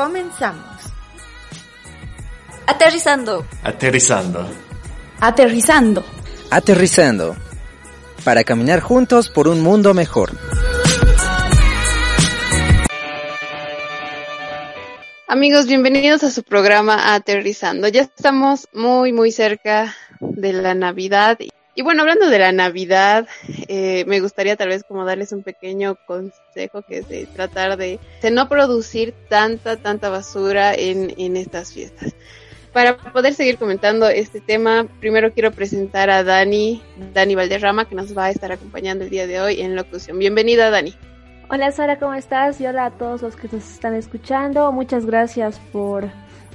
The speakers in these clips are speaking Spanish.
Comenzamos. Aterrizando. Aterrizando. Aterrizando. Aterrizando. Para caminar juntos por un mundo mejor. Amigos, bienvenidos a su programa Aterrizando. Ya estamos muy, muy cerca de la Navidad. Y bueno, hablando de la Navidad, eh, me gustaría tal vez como darles un pequeño consejo que es de tratar de, de no producir tanta, tanta basura en, en estas fiestas. Para poder seguir comentando este tema, primero quiero presentar a Dani, Dani Valderrama, que nos va a estar acompañando el día de hoy en locución. Bienvenida, Dani. Hola Sara, ¿cómo estás? Y hola a todos los que nos están escuchando. Muchas gracias por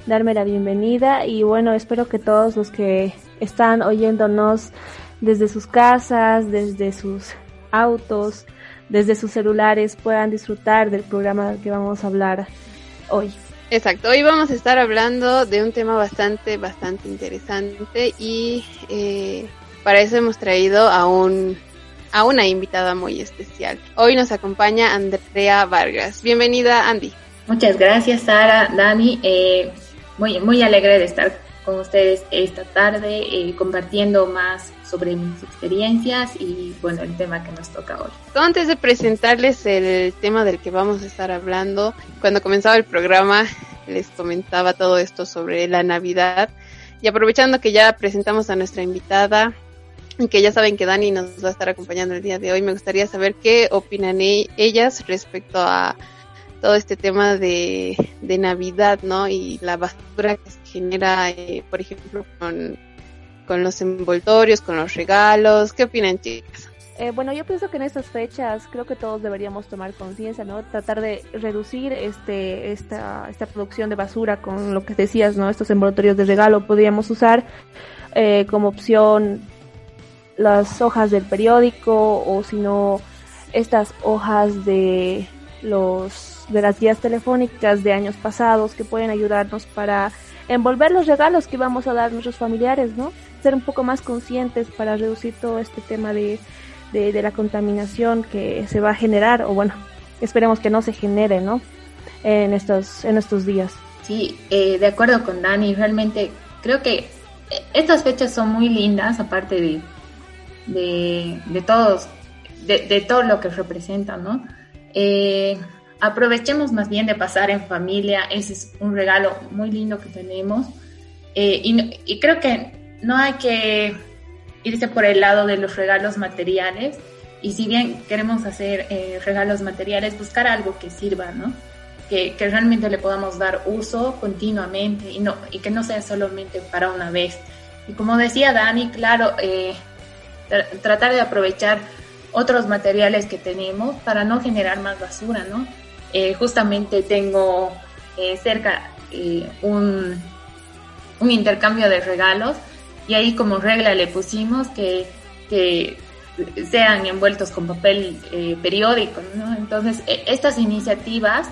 darme la bienvenida y bueno, espero que todos los que están oyéndonos desde sus casas, desde sus autos, desde sus celulares puedan disfrutar del programa que vamos a hablar hoy. Exacto, hoy vamos a estar hablando de un tema bastante, bastante interesante y eh, para eso hemos traído a un a una invitada muy especial. Hoy nos acompaña Andrea Vargas. Bienvenida, Andy. Muchas gracias, Sara, Dani. Eh, muy, muy alegre de estar con ustedes esta tarde, eh, compartiendo más sobre mis experiencias y, bueno, el tema que nos toca hoy. Antes de presentarles el tema del que vamos a estar hablando, cuando comenzaba el programa les comentaba todo esto sobre la Navidad y aprovechando que ya presentamos a nuestra invitada, que ya saben que Dani nos va a estar acompañando el día de hoy. Me gustaría saber qué opinan e ellas respecto a todo este tema de, de Navidad, ¿no? Y la basura que se genera, eh, por ejemplo, con, con los envoltorios, con los regalos. ¿Qué opinan, chicas? Eh, bueno, yo pienso que en estas fechas creo que todos deberíamos tomar conciencia, ¿no? Tratar de reducir este, esta, esta producción de basura con lo que decías, ¿no? Estos envoltorios de regalo podríamos usar eh, como opción las hojas del periódico o si no estas hojas de los de las guías telefónicas de años pasados que pueden ayudarnos para envolver los regalos que vamos a dar a nuestros familiares, ¿no? Ser un poco más conscientes para reducir todo este tema de, de, la contaminación que se va a generar o bueno, esperemos que no se genere, ¿no? En estos, en estos días. Sí, eh, de acuerdo con Dani, realmente creo que estas fechas son muy lindas, aparte de de, de todos, de, todo lo que representan, ¿no? Eh, aprovechemos más bien de pasar en familia, ese es un regalo muy lindo que tenemos. Eh, y, creo que no hay que irse por el lado de los regalos materiales. Y si bien queremos hacer eh, regalos materiales, buscar algo que sirva, ¿no? Que, realmente le podamos dar uso continuamente y, no, y que no sea solamente para una vez. Y como decía Dani, claro, tratar de aprovechar otros materiales que tenemos para no generar más basura, ¿no? Eh, justamente tengo eh, cerca eh, un, un, intercambio de regalos y ahí como regla le pusimos que, que sean envueltos con papel periódico, ¿no? Entonces, e, estas iniciativas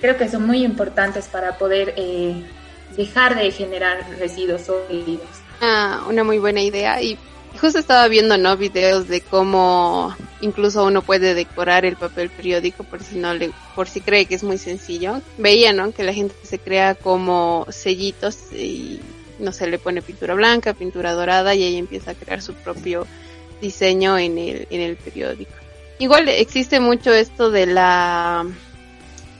creo que son muy importantes para poder dejar de generar residuos sólidos. Ah, una muy buena idea y justo estaba viendo no videos de cómo incluso uno puede decorar el papel periódico por si no le por si cree que es muy sencillo. Veía no que la gente se crea como sellitos y no se le pone pintura blanca pintura dorada y ahí empieza a crear su propio diseño en el en el periódico. Igual existe mucho esto de la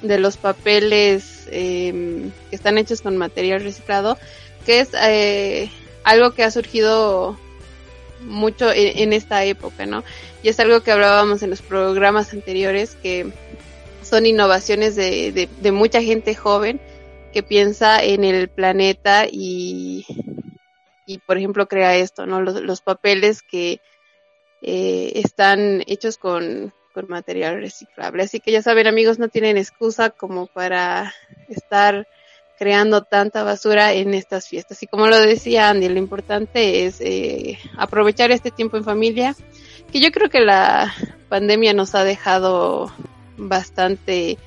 de los papeles eh, que están hechos con material reciclado que es eh, algo que ha surgido mucho en, en, esta época, ¿no? Y es algo que hablábamos en los programas anteriores, que son innovaciones de, de, mucha gente joven que piensa en el planeta y, y por ejemplo, crea esto, ¿no? Los, los papeles que eh, están hechos con, con material reciclable. Así que ya saben, amigos, no tienen excusa como para estar creando tanta basura en estas fiestas. Y como lo decía Andy, lo importante es eh, aprovechar este tiempo en familia, que yo creo que la pandemia nos ha dejado bastante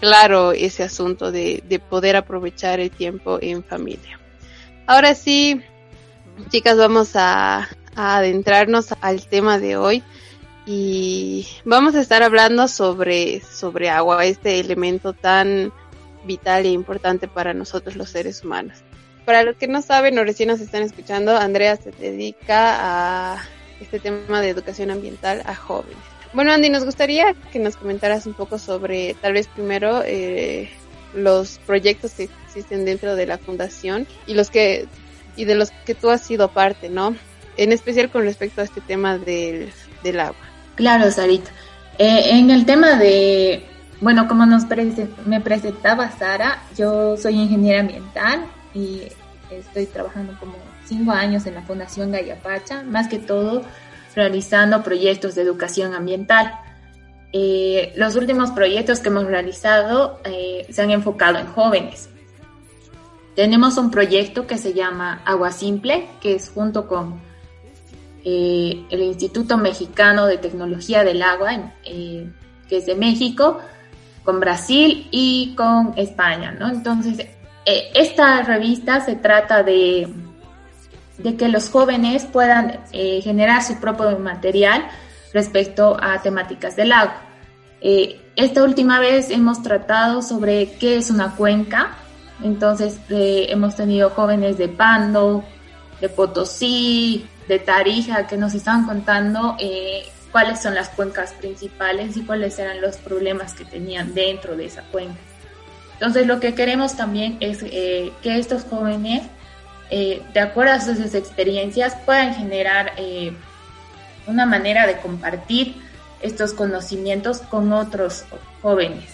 claro ese asunto de, de poder aprovechar el tiempo en familia. Ahora sí, chicas, vamos a, a adentrarnos al tema de hoy y vamos a estar hablando sobre, sobre agua, este elemento tan vital e importante para nosotros los seres humanos. Para los que no saben o recién nos están escuchando, Andrea se dedica a este tema de educación ambiental a jóvenes. Bueno, Andy, nos gustaría que nos comentaras un poco sobre, tal vez primero, eh, los proyectos que existen dentro de la fundación y los que y de los que tú has sido parte, ¿no? En especial con respecto a este tema del, del agua. Claro, Sarita. Eh, en el tema de, bueno, como nos me presentaba Sara, yo soy ingeniera ambiental y estoy trabajando como cinco años en la Fundación Gayapacha, más que todo realizando proyectos de educación ambiental. Eh, los últimos proyectos que hemos realizado eh, se han enfocado en jóvenes. Tenemos un proyecto que se llama Agua Simple, que es junto con eh, el Instituto Mexicano de Tecnología del Agua, que es de México, con Brasil y con España, ¿no? Entonces, esta revista se trata de, de que los jóvenes puedan generar su propio material respecto a temáticas del agua. Eh, esta última vez hemos tratado sobre qué es una cuenca, entonces eh, hemos tenido jóvenes de Pando, de Potosí, de Tarija, que nos estaban contando eh, cuáles son las cuencas principales y cuáles eran los problemas que tenían dentro de esa cuenca. Entonces lo que queremos también es que estos jóvenes, de acuerdo a sus experiencias, puedan generar una manera de compartir estos conocimientos con otros jóvenes.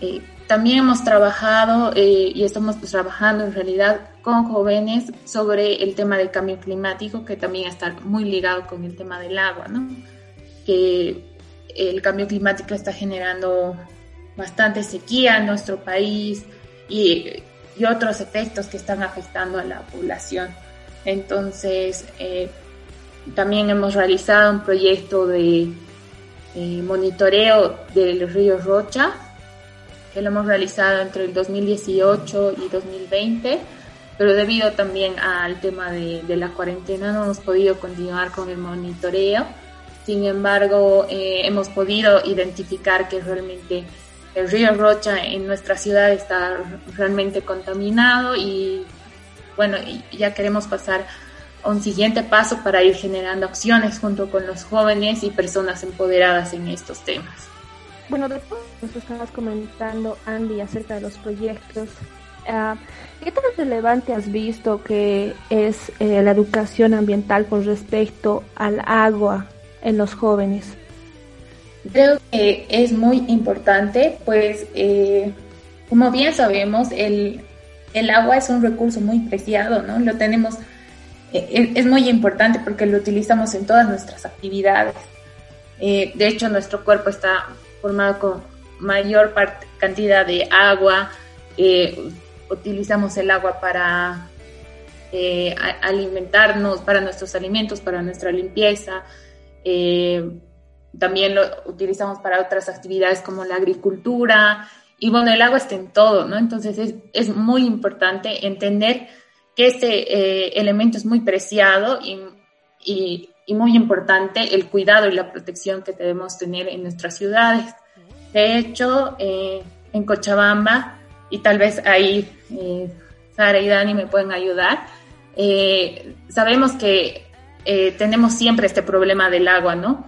Eh, también hemos trabajado eh, y estamos trabajando en realidad con jóvenes sobre el tema del cambio climático, que también está muy ligado con el tema del agua, ¿no? Que el cambio climático está generando bastante sequía en nuestro país y, y otros efectos que están afectando a la población. Entonces, eh, también hemos realizado un proyecto de monitoreo del río Rocha, que lo hemos realizado entre el 2018 y 2020, pero debido también al tema de, la cuarentena no hemos podido continuar con el monitoreo. Sin embargo, eh, hemos podido identificar que realmente el río Rocha en nuestra ciudad está realmente contaminado y bueno, ya queremos pasar un siguiente paso para ir generando acciones junto con los jóvenes y personas empoderadas en estos temas. Bueno, después nos estabas comentando, Andy, acerca de los proyectos. Ah, ¿Qué tan relevante has visto que es eh, la educación ambiental con respecto al agua en los jóvenes? Creo que es muy importante, pues eh, como bien sabemos, el, el agua es un recurso muy preciado, ¿no? Lo tenemos eh, es muy importante porque lo utilizamos en todas nuestras actividades. Eh, de hecho, nuestro cuerpo está formado con mayor cantidad de agua. Utilizamos el agua para alimentarnos, para nuestros alimentos, para nuestra limpieza. También lo utilizamos para otras actividades como la agricultura. Y bueno, el agua está en todo, ¿no? Entonces es, es muy importante entender que este eh, elemento es muy preciado y, y, muy importante, el cuidado y la protección que debemos tener en nuestras ciudades. De hecho, eh, en Cochabamba, y tal vez ahí eh, Sara y Dani me pueden ayudar, sabemos que tenemos siempre este problema del agua, ¿no?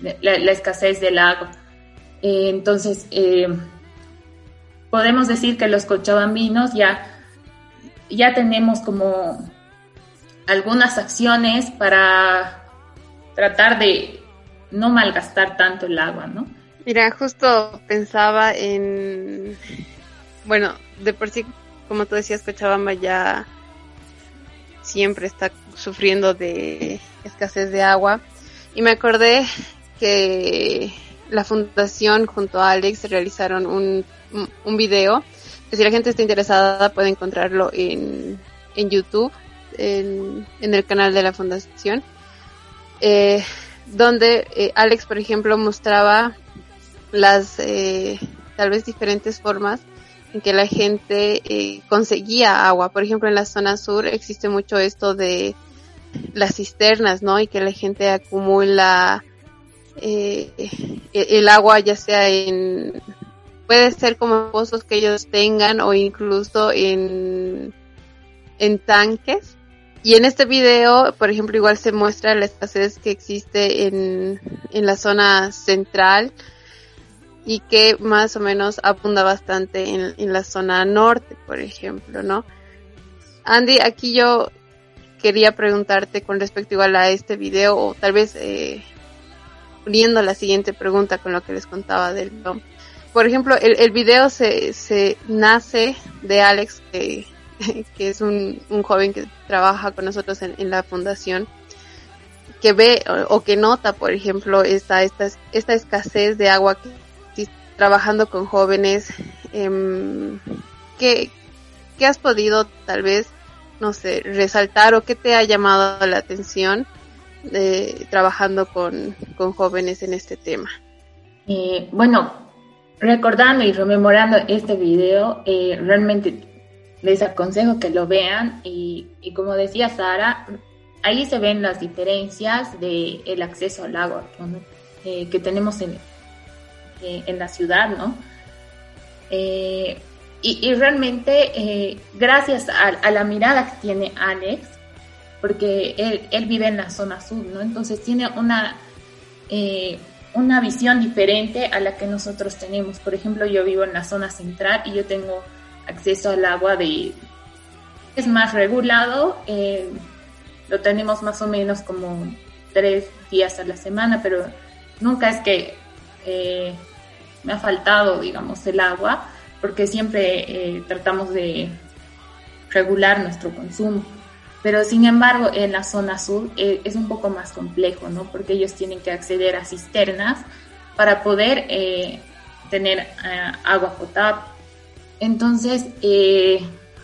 La, la escasez del agua. entonces, podemos decir que los cochabambinos ya ya tenemos como algunas acciones para tratar de no malgastar tanto el agua, ¿no? Mira, justo pensaba en, bueno, de por sí, como tú decías, Cochabamba ya siempre está sufriendo de escasez de agua. Y me acordé que la fundación junto a Alex realizaron un, un video si la gente está interesada puede encontrarlo en, en YouTube, en, el canal de la fundación, eh, donde eh, Alex, por ejemplo, mostraba las eh, tal vez diferentes formas en que la gente conseguía agua. Por ejemplo, en la zona sur existe mucho esto de las cisternas, ¿no? Y que la gente acumula el agua ya sea en puede ser como pozos que ellos tengan o incluso en, en tanques. Y en este video, por ejemplo, igual se muestra la escasez que existe en, en la zona central y que más o menos abunda bastante en, en la zona norte, por ejemplo, ¿no? Andy, aquí yo quería preguntarte con respecto igual a este video o tal vez eh, uniendo la siguiente pregunta con lo que les contaba del por ejemplo el, video se, se nace de Alex que, que es un, un, joven que trabaja con nosotros en, en la fundación que ve o, que nota por ejemplo esta, esta escasez de agua que trabajando con jóvenes eh, que, que has podido tal vez no sé, resaltar o qué te ha llamado la atención de, trabajando con, con jóvenes en este tema? Eh, bueno, recordando y rememorando este video, eh, realmente les aconsejo que lo vean y, como decía Sara, ahí se ven las diferencias del el acceso al agua eh, que tenemos en, eh, en la ciudad, ¿no? Eh, y, y realmente, eh, gracias a, a, la mirada que tiene Alex, porque él, él, vive en la zona sur, ¿no? Entonces tiene una, eh, una visión diferente a la que nosotros tenemos. Por ejemplo, yo vivo en la zona central y yo tengo acceso al agua de... Es más regulado, eh, lo tenemos más o menos como tres días a la semana, pero nunca es que eh, me ha faltado, digamos, el agua porque siempre eh, tratamos de regular nuestro consumo. Pero sin embargo, en la zona sur eh, es un poco más complejo, ¿no? Porque ellos tienen que acceder a cisternas para poder tener agua potable. Entonces,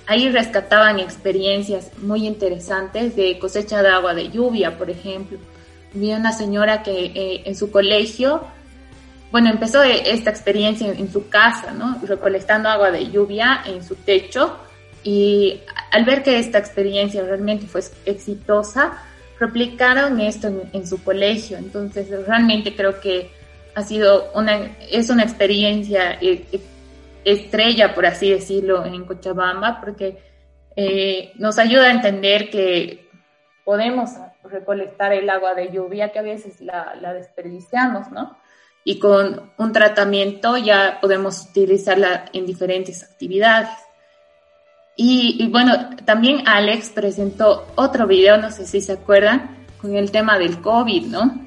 ahí rescataban experiencias muy interesantes de cosecha de agua de lluvia, por ejemplo. Vi una señora que en su colegio bueno, empezó esta experiencia en, su casa, ¿no? Recolectando agua de lluvia en su techo y al ver que esta experiencia realmente fue exitosa, replicaron esto en, su colegio. Entonces, realmente creo que ha sido una, es una experiencia estrella, por así decirlo, en Cochabamba, porque eh, nos ayuda a entender que podemos recolectar el agua de lluvia que a veces la, la desperdiciamos, ¿no? Y con un tratamiento ya podemos utilizarla en diferentes actividades. Y, y, bueno, también Alex presentó otro video, no sé si se acuerdan, con el tema del COVID, ¿no?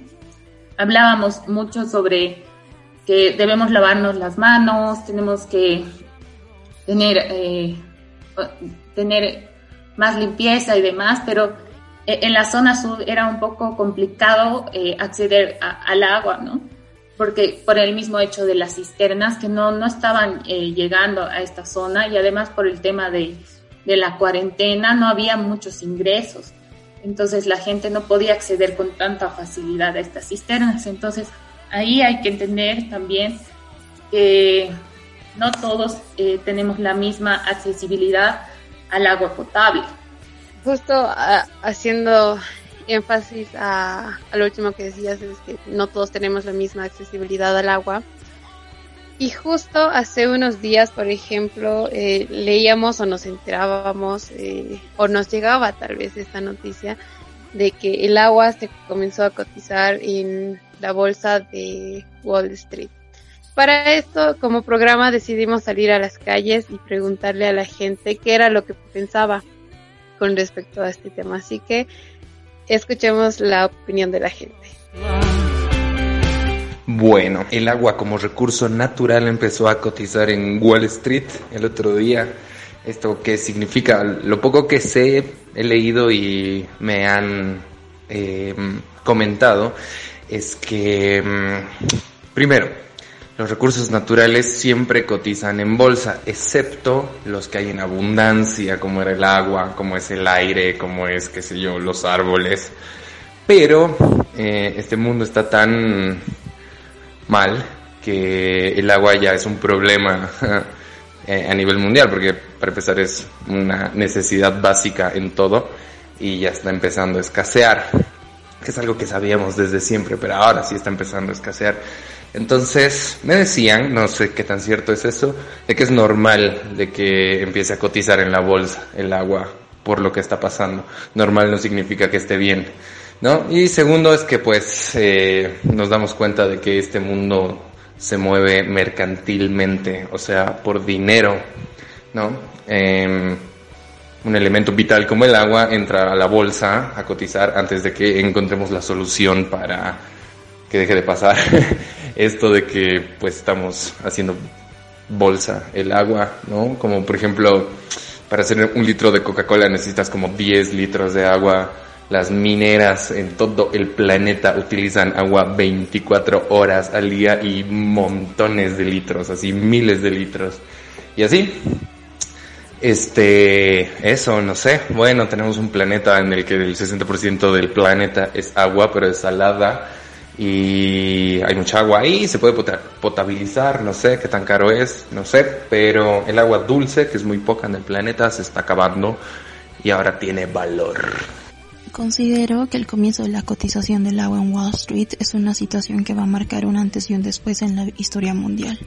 Hablábamos mucho sobre que debemos lavarnos las manos, tenemos que tener, eh, tener más limpieza y demás, pero en la zona sur era un poco complicado eh, acceder a, al agua, ¿no? Porque por el mismo hecho de las cisternas que no, no estaban eh, llegando a esta zona y además por el tema de, de, la cuarentena no había muchos ingresos. Entonces la gente no podía acceder con tanta facilidad a estas cisternas. Entonces ahí hay que entender también que no todos eh, tenemos la misma accesibilidad al agua potable. Justo uh, haciendo énfasis a, a, lo último que decías, es que no todos tenemos la misma accesibilidad al agua. Y justo hace unos días, por ejemplo, eh, leíamos o nos enterábamos eh, o nos llegaba tal vez esta noticia de que el agua se comenzó a cotizar en la bolsa de Wall Street. Para esto, como programa, decidimos salir a las calles y preguntarle a la gente qué era lo que pensaba con respecto a este tema. Así que Escuchemos la opinión de la gente. Bueno, el agua como recurso natural empezó a cotizar en Wall Street el otro día. ¿Esto qué significa? Lo poco que sé, he leído y me han eh, comentado es que, mm, primero, los recursos naturales siempre cotizan en bolsa, excepto los que hay en abundancia, como era el agua, como es el aire, como es, qué sé yo, los árboles. Pero eh, este mundo está tan mal que el agua ya es un problema eh, a nivel mundial, porque para empezar es una necesidad básica en todo y ya está empezando a escasear, que es algo que sabíamos desde siempre, pero ahora sí está empezando a escasear. Entonces me decían, no sé qué tan cierto es eso, de que es normal de que empiece a cotizar en la bolsa el agua por lo que está pasando. Normal no significa que esté bien, ¿no? Y segundo es que pues eh, nos damos cuenta de que este mundo se mueve mercantilmente, o sea, por dinero, ¿no? Em, un elemento vital como el agua entra a la bolsa a cotizar antes de que encontremos la solución para que deje de pasar esto de que pues estamos haciendo bolsa el agua, ¿no? Como por ejemplo, para hacer un litro de Coca-Cola necesitas como 10 litros de agua. Las mineras en todo el planeta utilizan agua 24 horas al día y montones de litros, así miles de litros. Y así, este, eso, no sé. Bueno, tenemos un planeta en el que el 60% del planeta es agua, pero es salada y hay mucha agua ahí, se puede potabilizar, no sé qué tan caro es, no sé, pero el agua dulce, que es muy poca en el planeta, se está acabando y ahora tiene valor. Considero que el comienzo de la cotización del agua en Wall Street es una situación que va a marcar un antes y un después en la historia mundial.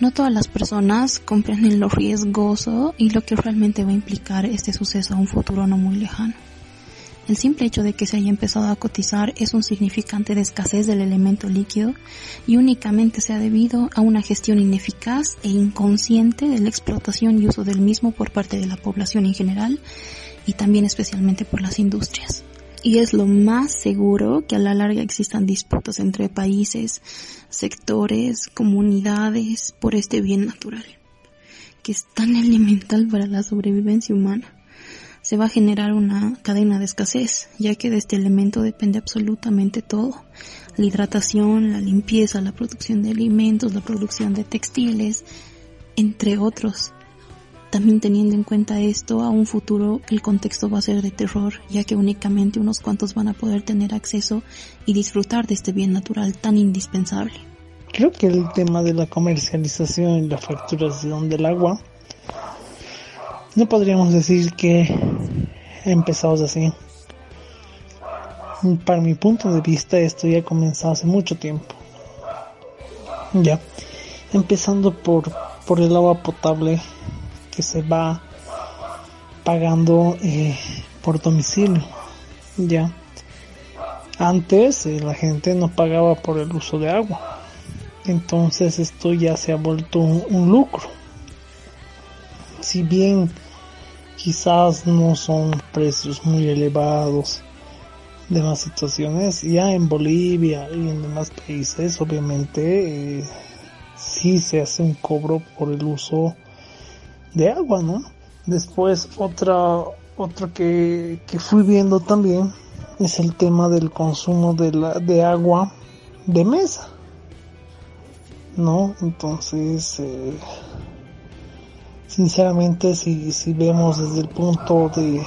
No todas las personas comprenden lo riesgoso y lo que realmente va a implicar este suceso a un futuro no muy lejano. El simple hecho de que se haya empezado a cotizar es un significante de escasez del elemento líquido y únicamente se ha debido a una gestión ineficaz e inconsciente de la explotación y uso del mismo por parte de la población en general y también especialmente por las industrias. Y es lo más seguro que a la larga existan disputas entre países, sectores, comunidades por este bien natural, que es tan elemental para la sobrevivencia humana se va a generar una cadena de escasez, ya que de este elemento depende absolutamente todo. La hidratación, la limpieza, la producción de alimentos, la producción de textiles, entre otros. También teniendo en cuenta esto, a un futuro el contexto va a ser de terror, ya que únicamente unos cuantos van a poder tener acceso y disfrutar de este bien natural tan indispensable. Creo que el tema de la comercialización y la facturación del agua no podríamos decir que empezamos así. Para mi punto de vista esto ya comenzado hace mucho tiempo. Ya. Empezando por, por el agua potable que se va pagando eh, por domicilio. Ya. Antes eh, la gente no pagaba por el uso de agua. Entonces esto ya se ha vuelto un lucro si bien quizás no son precios muy elevados de más situaciones, ya en Bolivia y en demás países obviamente eh, sí se hace un cobro por el uso de agua, ¿no? Después otra otro que, que fui viendo también es el tema del consumo de, la, de agua de mesa, ¿no? Entonces, eh, sinceramente si, si vemos desde el punto de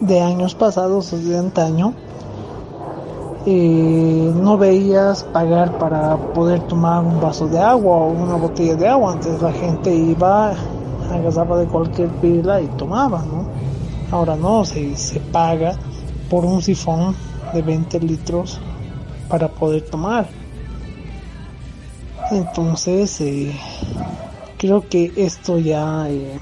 de años pasados de antaño eh, no veías pagar para poder tomar un vaso de agua o una botella de agua. Antes la gente iba agarraba de cualquier pila y tomaba no ahora no se, se paga por un sifón de 20 litros para poder tomar. Entonces eh, creo que esto ya eh,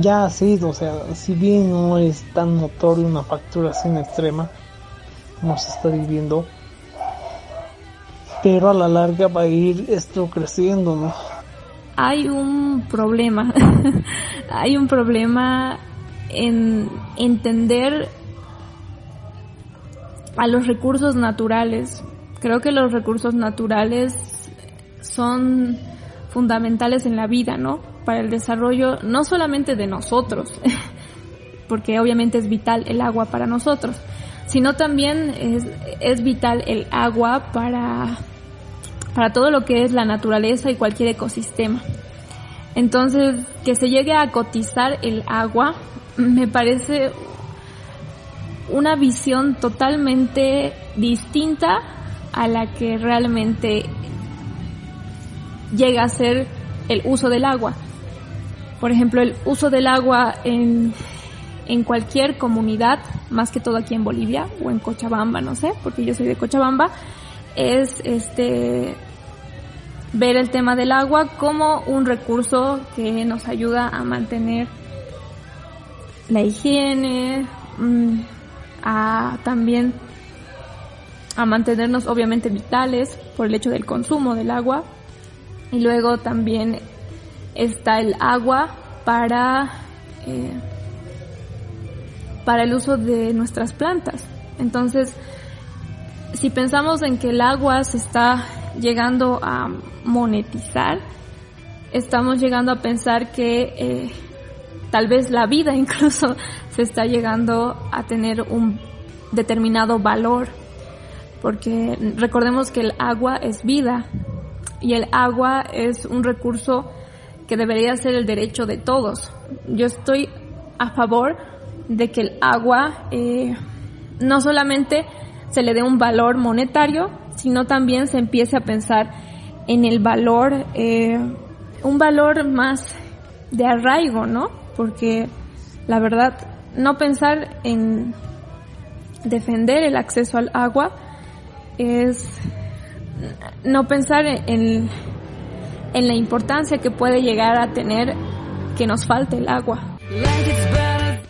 ya ha sido, o sea, si bien no es tan notorio una facturación extrema como se está viviendo, pero a la larga va a ir esto creciendo, ¿no? Hay un problema, hay un problema en entender a los recursos naturales. Creo que los recursos naturales son fundamentales en la vida, ¿no? Para el desarrollo no solamente de nosotros, porque obviamente es vital el agua para nosotros, sino también es, vital el agua para, para todo lo que es la naturaleza y cualquier ecosistema. Entonces, que se llegue a cotizar el agua me parece una visión totalmente distinta a la que realmente llega a ser el uso del agua. Por ejemplo, el uso del agua en, en cualquier comunidad, más que todo aquí en Bolivia o en Cochabamba, no sé, porque yo soy de Cochabamba, es este ver el tema del agua como un recurso que nos ayuda a mantener la higiene, mm, a también a mantenernos obviamente vitales por el hecho del consumo del agua y luego también está el agua para eh, para el uso de nuestras plantas. Entonces si pensamos en que el agua se está llegando a monetizar estamos llegando a pensar que eh, tal vez la vida incluso se está llegando a tener un determinado valor, porque recordemos que el agua es vida y el agua es un recurso que debería ser el derecho de todos. Yo estoy a favor de que el agua eh, no solamente se le dé un valor monetario, sino también se empiece a pensar en el valor, eh, un valor más de arraigo, ¿no? porque la verdad no pensar en defender el acceso al agua es no pensar en, en la importancia que puede llegar a tener que nos falte el agua.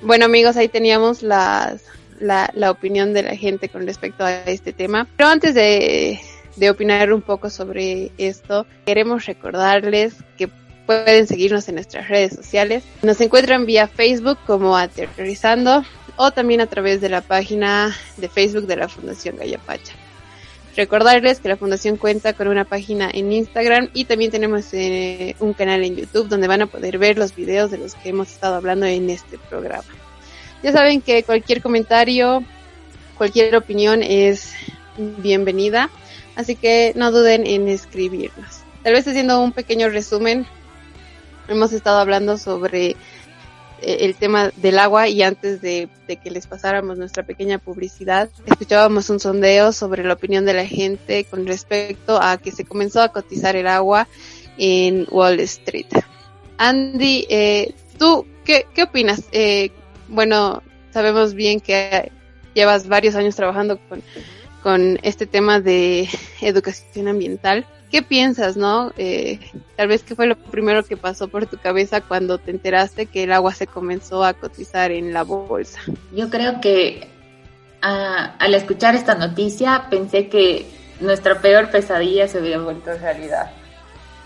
Bueno amigos, ahí teníamos las, la, la opinión de la gente con respecto a este tema. Pero antes de, de opinar un poco sobre esto, queremos recordarles que Pueden seguirnos en nuestras redes sociales. Nos encuentran vía Facebook como Aterrizando o también a través de la página de Facebook de la Fundación Gallapacha. Recordarles que la Fundación cuenta con una página en Instagram y también tenemos eh, un canal en YouTube donde van a poder ver los videos de los que hemos estado hablando en este programa. Ya saben que cualquier comentario, cualquier opinión es bienvenida, así que no duden en escribirnos. Tal vez haciendo un pequeño resumen hemos estado hablando sobre el tema del agua y antes de, que les pasáramos nuestra pequeña publicidad, escuchábamos un sondeo sobre la opinión de la gente con respecto a que se comenzó a cotizar el agua en Wall Street. Andy, eh, ¿tú qué, qué opinas? Eh, bueno, sabemos bien que llevas varios años trabajando con, con este tema de educación ambiental. ¿Qué piensas, no? Eh, tal vez qué fue lo primero que pasó por tu cabeza cuando te enteraste que el agua se comenzó a cotizar en la bolsa. Yo creo que al escuchar esta noticia pensé que nuestra peor pesadilla se había vuelto realidad.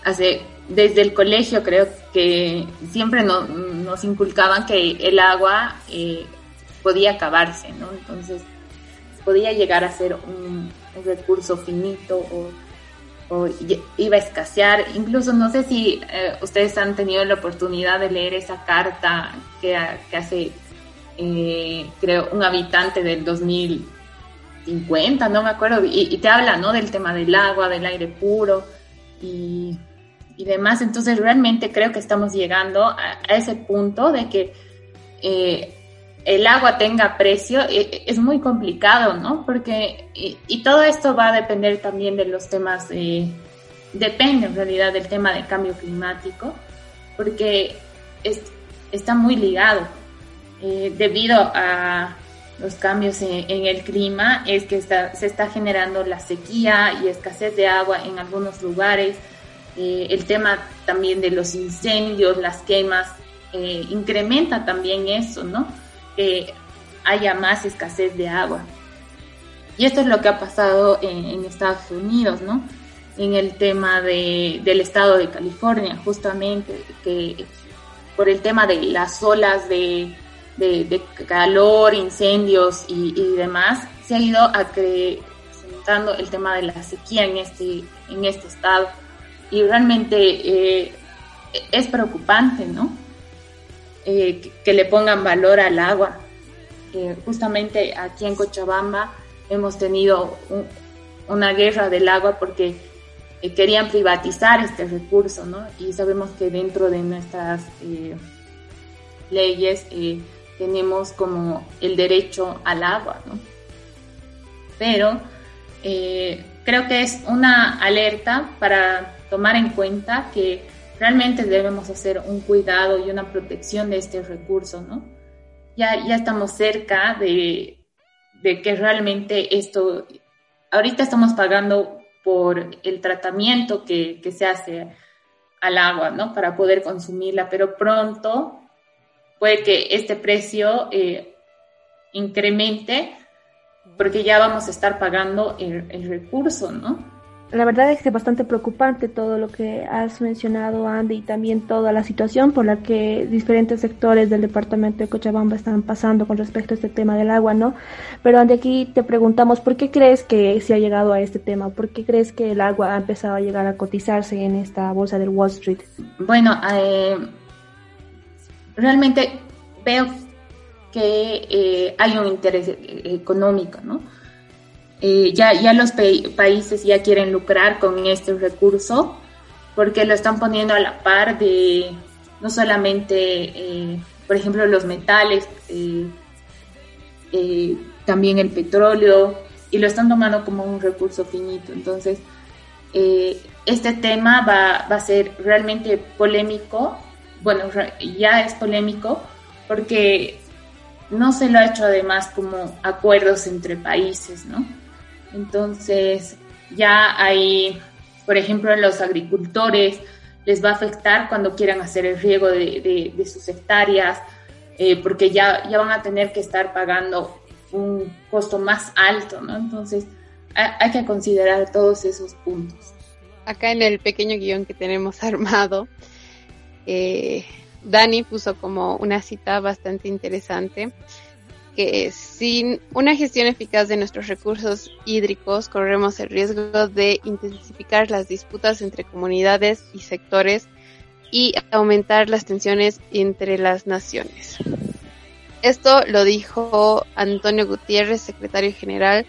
Hace, desde el colegio creo que siempre nos inculcaban que el agua eh, podía acabarse, ¿no? Entonces podía llegar a ser un recurso finito o iba a escasear. Incluso no sé si eh, ustedes han tenido la oportunidad de leer esa carta que, hace, eh, creo, un habitante del 2050, no me acuerdo, y, te habla, ¿no? Del tema del agua, del aire puro y, demás. Entonces realmente creo que estamos llegando a, ese punto de que eh, el agua tenga precio e, es muy complicado, ¿no? Porque, y, todo esto va a depender también de los temas, eh, depende en realidad del tema del cambio climático, porque está muy ligado. Eh, debido a los cambios en, el clima, es que se está generando la sequía y escasez de agua en algunos lugares. Eh, el tema también de los incendios, las quemas, incrementa también eso, ¿no? Que haya más escasez de agua. Y esto es lo que ha pasado en, Estados Unidos, ¿no? En el tema de, del estado de California, justamente, que por el tema de las olas de, de, calor, incendios y, demás, se ha ido acrecentando el tema de la sequía en este, en este estado. Y realmente eh, es preocupante, ¿no? Eh, que, le pongan valor al agua. justamente aquí en Cochabamba hemos tenido una guerra del agua porque eh, querían privatizar este recurso, ¿no? Y sabemos que dentro de nuestras eh, leyes tenemos como el derecho al agua, ¿no? Pero creo que es una alerta para tomar en cuenta que realmente debemos hacer un cuidado y una protección de este recurso, ¿no? ya, ya estamos cerca de, de que realmente esto, ahorita estamos pagando por el tratamiento que, que se hace al agua, ¿no? Para poder consumirla, pero pronto puede que este precio eh, incremente porque ya vamos a estar pagando el, el recurso, ¿no? La verdad es que es bastante preocupante todo lo que has mencionado, Andy, y también toda la situación por la que diferentes sectores del departamento de Cochabamba están pasando con respecto a este tema del agua, ¿no? Pero Andy, aquí te preguntamos, ¿por qué crees que se ha llegado a este tema? ¿Por qué crees que el agua ha empezado a llegar a cotizarse en esta bolsa del Wall Street? Bueno, eh, realmente veo que eh, hay un interés económico, ¿no? Eh, ya, ya los países ya quieren lucrar con este recurso porque lo están poniendo a la par de no solamente, eh, por ejemplo, los metales, eh, también el petróleo, y lo están tomando como un recurso finito. Entonces, este tema va, va, a ser realmente polémico, bueno, ya es polémico, porque no se lo ha hecho además como acuerdos entre países, ¿no? Entonces, ya hay, por ejemplo, los agricultores les va a afectar cuando quieran hacer el riego de, sus hectáreas, eh, porque ya, ya van a tener que estar pagando un costo más alto, ¿no? Entonces, hay, que considerar todos esos puntos. Acá en el pequeño guion que tenemos armado, eh, Dani puso como una cita bastante interesante que sin una gestión eficaz de nuestros recursos hídricos corremos el riesgo de intensificar las disputas entre comunidades y sectores y aumentar las tensiones entre las naciones. Esto lo dijo Antonio Gutiérrez, secretario general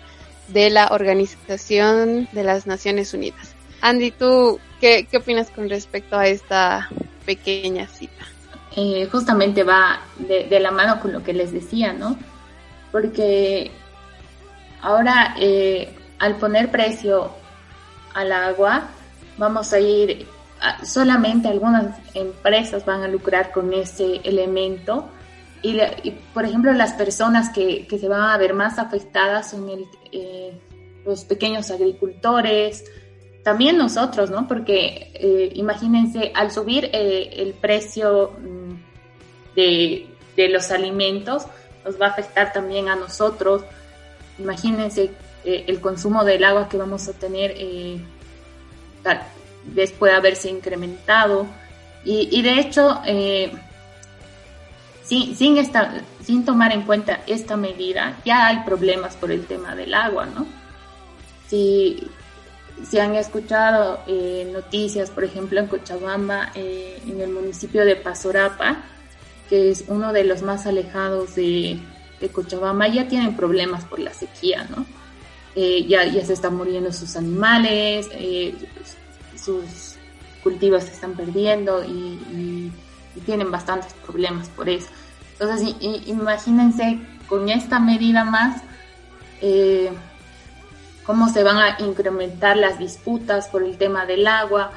de la Organización de las Naciones Unidas. Andy, ¿tú qué, opinas con respecto a esta pequeña cita? Eh, justamente va de, la mano con lo que les decía, ¿no? Porque ahora eh, al poner precio al agua, vamos a ir, solamente algunas empresas van a lucrar con ese elemento y, por ejemplo las personas que, se van a ver más afectadas son eh, los pequeños agricultores, también nosotros, ¿no? Porque eh, imagínense, al subir el precio mm, de, de los alimentos, nos va a afectar también a nosotros. Imagínense eh, el consumo del agua que vamos a tener eh, después de haberse incrementado. Y, de hecho, eh, sin, sin, esta, sin tomar en cuenta esta medida, ya hay problemas por el tema del agua, ¿no? Si, si han escuchado noticias, por ejemplo, en Cochabamba, en el municipio de Pasorapa, que es uno de los más alejados de, Cochabamba, ya tienen problemas por la sequía, ¿no? Eh, ya, ya se están muriendo sus animales, eh, sus cultivos se están perdiendo y, tienen bastantes problemas por eso. Entonces, imagínense con esta medida más, eh, cómo se van a incrementar las disputas por el tema del agua,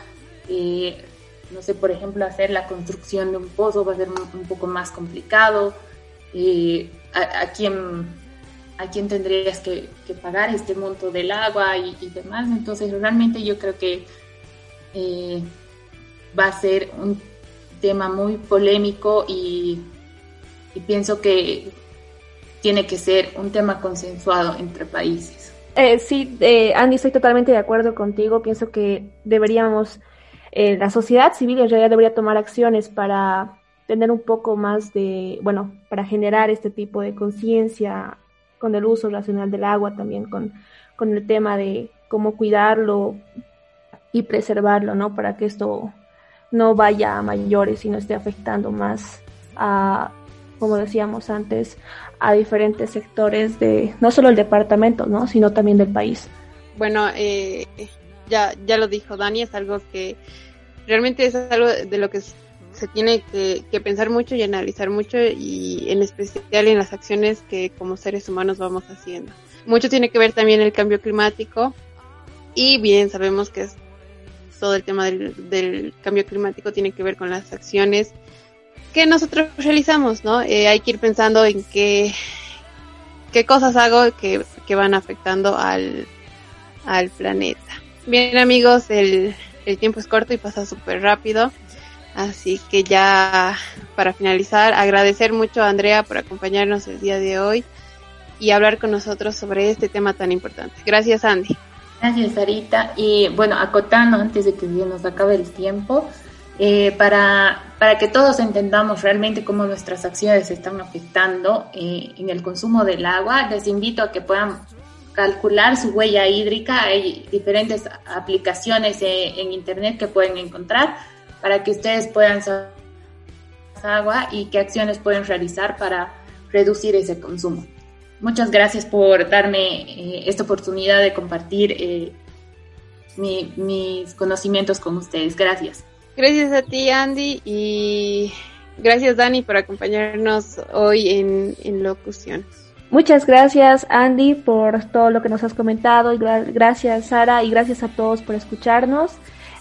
no sé, por ejemplo, hacer la construcción de un pozo va a ser un, poco más complicado. Eh, a, quién, a quién tendrías que, pagar este monto del agua y, demás. Entonces, realmente yo creo que eh, va a ser un tema muy polémico y, pienso que tiene que ser un tema consensuado entre países. Eh, sí, eh, Andy, estoy totalmente de acuerdo contigo. Pienso que deberíamos eh, la sociedad civil en realidad debería tomar acciones para tener un poco más de, bueno, para generar este tipo de conciencia con el uso racional del agua, también con, con el tema de cómo cuidarlo y preservarlo, ¿no? Para que esto no vaya a mayores y no esté afectando más a, como decíamos antes, a diferentes sectores de, no solo el departamento, ¿no? Sino también del país. Bueno, eh, ya, ya lo dijo Dani, es algo que realmente es algo de lo que se tiene que, pensar mucho y analizar mucho y en especial en las acciones que como seres humanos vamos haciendo. Mucho tiene que ver también el cambio climático y bien sabemos que es todo el tema del, cambio climático tiene que ver con las acciones que nosotros realizamos, ¿no? Eh, hay que ir pensando en qué, qué cosas hago que, que van afectando al, al planeta. Bien amigos, el, el tiempo es corto y pasa súper rápido. Así que ya para finalizar, agradecer mucho a Andrea por acompañarnos el día de hoy y hablar con nosotros sobre este tema tan importante. Gracias, Andy. Gracias, Sarita. Y bueno, acotando antes de que nos acabe el tiempo, eh, para, para que todos entendamos realmente cómo nuestras acciones están afectando eh, en el consumo del agua, les invito a que puedan calcular su huella hídrica. Hay diferentes aplicaciones eh, en Internet que pueden encontrar para que ustedes puedan saber agua y qué acciones pueden realizar para reducir ese consumo. Muchas gracias por darme eh, esta oportunidad de compartir eh, mis conocimientos con ustedes. Gracias. Gracias a ti, Andy, y gracias, Dani, por acompañarnos hoy en, en locución. Muchas gracias, Andy, por todo lo que nos has comentado, y gracias, Sara, y gracias a todos por escucharnos.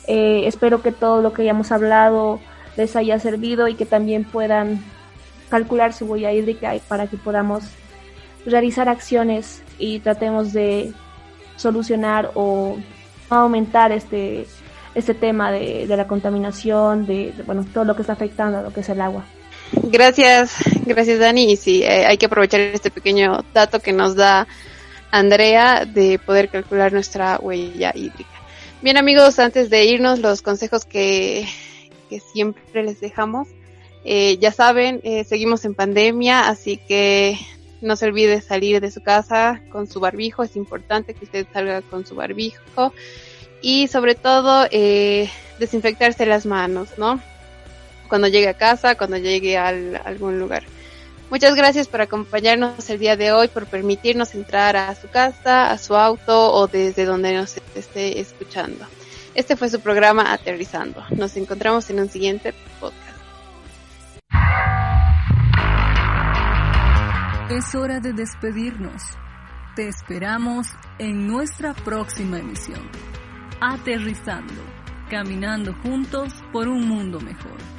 Eh, espero que todo lo que hayamos hablado les haya servido y que también puedan calcular su huella hídrica para que podamos realizar acciones y tratemos de solucionar o aumentar este, este tema de, la contaminación, de, bueno, todo lo que está afectando a lo que es el agua. Gracias, gracias Dani. Y sí, eh, hay que aprovechar este pequeño dato que nos da Andrea de poder calcular nuestra huella hídrica. Bien amigos, antes de irnos, los consejos que, que siempre les dejamos. Eh, ya saben, eh, seguimos en pandemia, así que no se olvide salir de su casa con su barbijo. Es importante que usted salga con su barbijo. Y sobre todo, eh, desinfectarse las manos, ¿no? Cuando llegue a casa, cuando llegue a algún lugar. Muchas gracias por acompañarnos el día de hoy, por permitirnos entrar a su casa, a su auto o desde donde nos esté escuchando. Este fue su programa Aterrizando. Nos encontramos en un siguiente podcast. Es hora de despedirnos. Te esperamos en nuestra próxima emisión. Aterrizando, caminando juntos por un mundo mejor.